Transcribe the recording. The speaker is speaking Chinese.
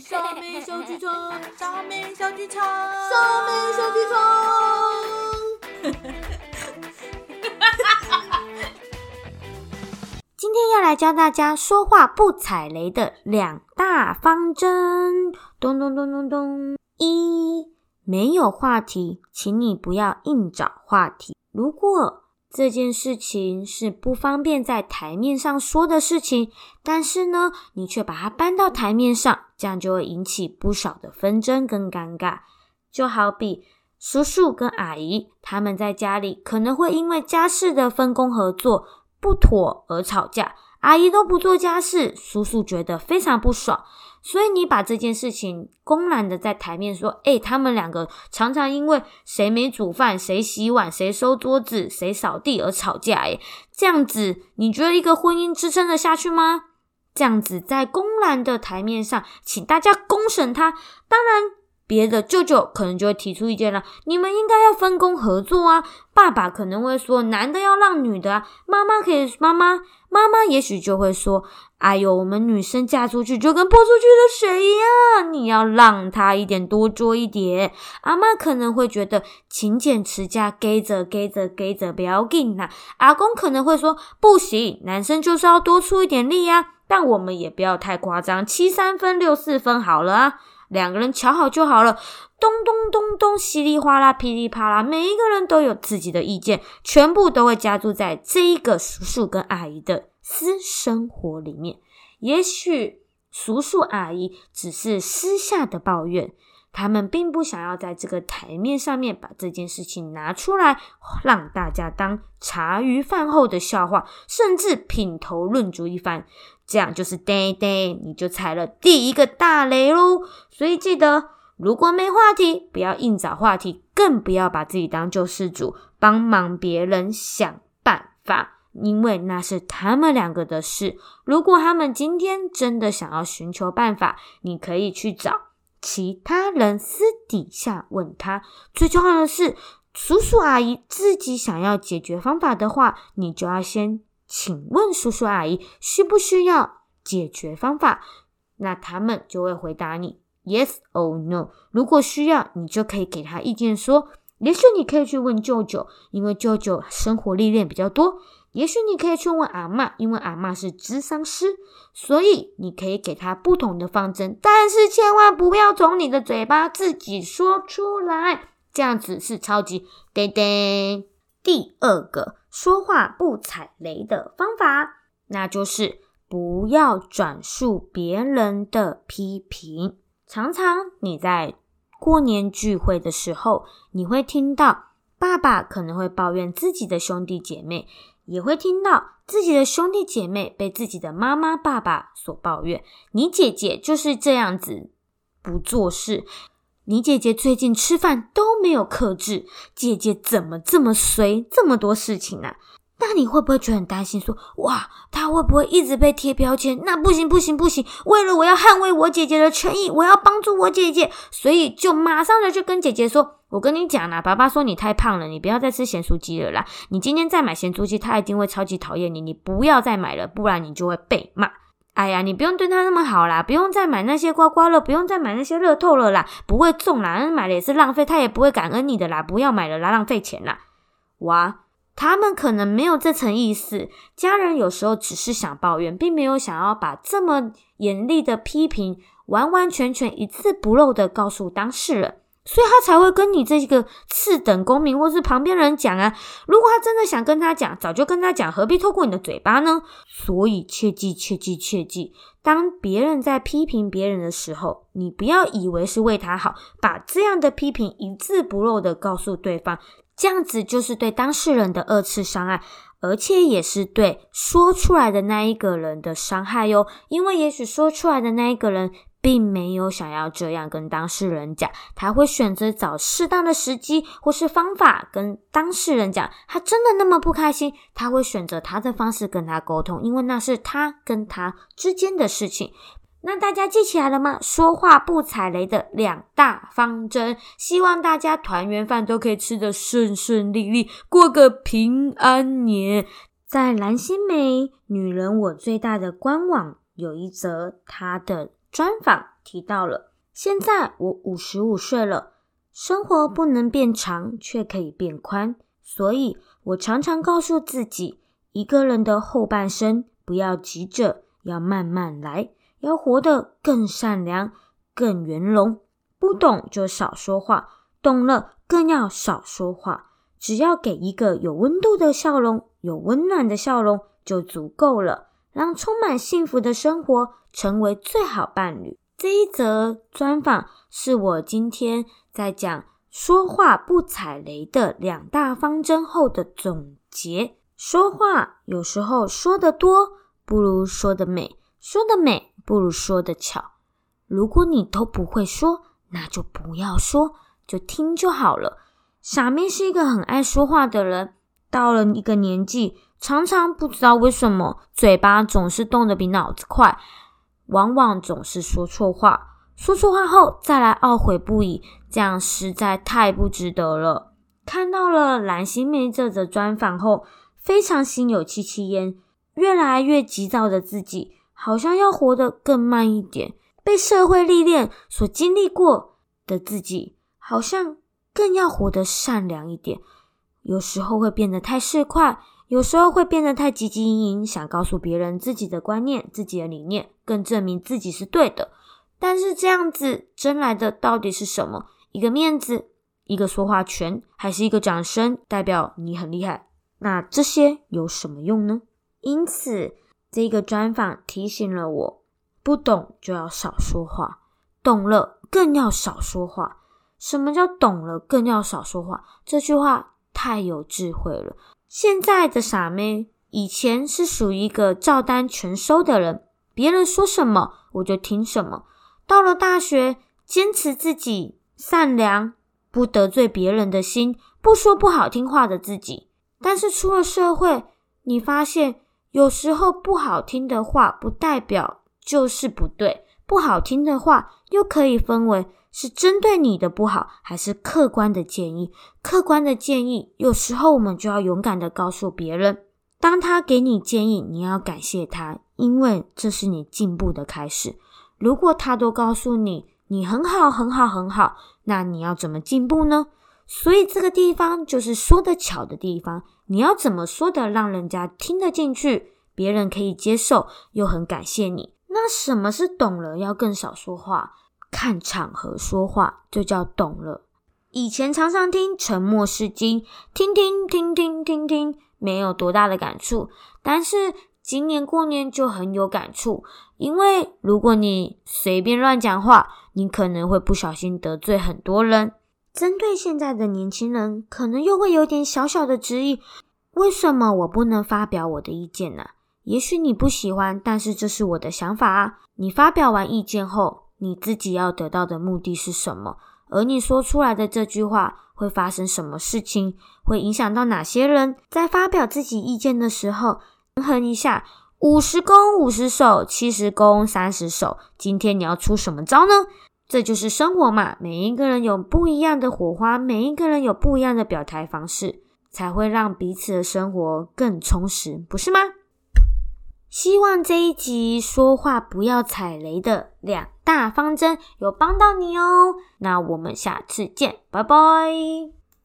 小美小剧场，小美小剧场，小美小剧场。今天要来教大家说话不踩雷的两大方针。咚咚咚咚咚！一，没有话题，请你不要硬找话题。如果这件事情是不方便在台面上说的事情，但是呢，你却把它搬到台面上，这样就会引起不少的纷争跟尴尬。就好比叔叔跟阿姨他们在家里可能会因为家事的分工合作。不妥而吵架，阿姨都不做家事，叔叔觉得非常不爽。所以你把这件事情公然的在台面说，哎，他们两个常常因为谁没煮饭、谁洗碗、谁收桌子、谁扫地而吵架。诶，这样子你觉得一个婚姻支撑得下去吗？这样子在公然的台面上，请大家公审他，当然。别的舅舅可能就会提出意见了，你们应该要分工合作啊。爸爸可能会说，男的要让女的啊。妈妈可以，妈妈妈妈也许就会说，哎呦，我们女生嫁出去就跟泼出去的水一样，你要让她一点，多做一点。阿妈可能会觉得勤俭持家，给着给着给着不要紧呐。阿公可能会说，不行，男生就是要多出一点力呀。但我们也不要太夸张，七三分六四分好了啊。两个人瞧好就好了，咚咚咚咚，稀里哗啦，噼里啪啦，每一个人都有自己的意见，全部都会加注在这一个叔叔跟阿姨的私生活里面。也许叔叔阿姨只是私下的抱怨，他们并不想要在这个台面上面把这件事情拿出来，让大家当茶余饭后的笑话，甚至品头论足一番。这样就是对对，你就踩了第一个大雷喽。所以记得，如果没话题，不要硬找话题，更不要把自己当救世主，帮忙别人想办法，因为那是他们两个的事。如果他们今天真的想要寻求办法，你可以去找其他人私底下问他。最重要的是，叔叔阿姨自己想要解决方法的话，你就要先。请问叔叔阿姨需不需要解决方法？那他们就会回答你 yes or no。如果需要，你就可以给他意见，说也许你可以去问舅舅，因为舅舅生活历练比较多；也许你可以去问阿妈，因为阿妈是智商师，所以你可以给他不同的方针。但是千万不要从你的嘴巴自己说出来，这样子是超级对对。第二个。说话不踩雷的方法，那就是不要转述别人的批评。常常你在过年聚会的时候，你会听到爸爸可能会抱怨自己的兄弟姐妹，也会听到自己的兄弟姐妹被自己的妈妈、爸爸所抱怨。你姐姐就是这样子不做事。你姐姐最近吃饭都没有克制，姐姐怎么这么随？这么多事情啊？那你会不会觉得很担心？说哇，她会不会一直被贴标签？那不行不行不行！为了我要捍卫我姐姐的权益，我要帮助我姐姐，所以就马上的去跟姐姐说：“我跟你讲啦，爸爸说你太胖了，你不要再吃咸酥鸡了啦。你今天再买咸酥鸡，他一定会超级讨厌你。你不要再买了，不然你就会被骂。”哎呀，你不用对他那么好啦，不用再买那些刮刮乐，不用再买那些乐透了啦，不会中啦，买了也是浪费，他也不会感恩你的啦，不要买了啦，浪费钱啦。哇，他们可能没有这层意思，家人有时候只是想抱怨，并没有想要把这么严厉的批评完完全全一字不漏的告诉当事人。所以他才会跟你这个次等公民或是旁边人讲啊。如果他真的想跟他讲，早就跟他讲，何必透过你的嘴巴呢？所以切记切记切记，当别人在批评别人的时候，你不要以为是为他好，把这样的批评一字不漏的告诉对方，这样子就是对当事人的二次伤害，而且也是对说出来的那一个人的伤害哟。因为也许说出来的那一个人。并没有想要这样跟当事人讲，他会选择找适当的时机或是方法跟当事人讲。他真的那么不开心，他会选择他的方式跟他沟通，因为那是他跟他之间的事情。那大家记起来了吗？说话不踩雷的两大方针，希望大家团圆饭都可以吃得顺顺利利，过个平安年。在蓝心湄女人我最大的官网有一则她的。专访提到了，现在我五十五岁了，生活不能变长，却可以变宽，所以我常常告诉自己，一个人的后半生不要急着，要慢慢来，要活得更善良、更圆融。不懂就少说话，懂了更要少说话。只要给一个有温度的笑容，有温暖的笑容就足够了。让充满幸福的生活成为最好伴侣。这一则专访是我今天在讲说话不踩雷的两大方针后的总结。说话有时候说的多不如说的美，说的美不如说的巧。如果你都不会说，那就不要说，就听就好了。傻妹是一个很爱说话的人，到了一个年纪。常常不知道为什么嘴巴总是动得比脑子快，往往总是说错话，说错话后再来懊悔不已，这样实在太不值得了。看到了蓝心湄这则专访后，非常心有戚戚焉。越来越急躁的自己，好像要活得更慢一点；被社会历练所经历过的自己，好像更要活得善良一点。有时候会变得太市侩。有时候会变得太汲汲营营，想告诉别人自己的观念、自己的理念，更证明自己是对的。但是这样子争来的到底是什么？一个面子，一个说话权，还是一个掌声，代表你很厉害？那这些有什么用呢？因此，这个专访提醒了我：不懂就要少说话，懂了更要少说话。什么叫懂了更要少说话？这句话太有智慧了。现在的傻妹，以前是属于一个照单全收的人，别人说什么我就听什么。到了大学，坚持自己善良，不得罪别人的心，不说不好听话的自己。但是出了社会，你发现有时候不好听的话，不代表就是不对。不好听的话，又可以分为。是针对你的不好，还是客观的建议？客观的建议，有时候我们就要勇敢的告诉别人，当他给你建议，你要感谢他，因为这是你进步的开始。如果他都告诉你你很好、很好、很好，那你要怎么进步呢？所以这个地方就是说的巧的地方，你要怎么说的让人家听得进去，别人可以接受，又很感谢你。那什么是懂了要更少说话？看场合说话就叫懂了。以前常常听“沉默是金”，听听听听听听，没有多大的感触。但是今年过年就很有感触，因为如果你随便乱讲话，你可能会不小心得罪很多人。针对现在的年轻人，可能又会有点小小的质疑：为什么我不能发表我的意见呢？也许你不喜欢，但是这是我的想法啊。你发表完意见后。你自己要得到的目的是什么？而你说出来的这句话会发生什么事情？会影响到哪些人？在发表自己意见的时候，平衡一下，五十攻五十守，七十攻三十守。今天你要出什么招呢？这就是生活嘛，每一个人有不一样的火花，每一个人有不一样的表态方式，才会让彼此的生活更充实，不是吗？希望这一集说话不要踩雷的两大方针有帮到你哦。那我们下次见，拜拜。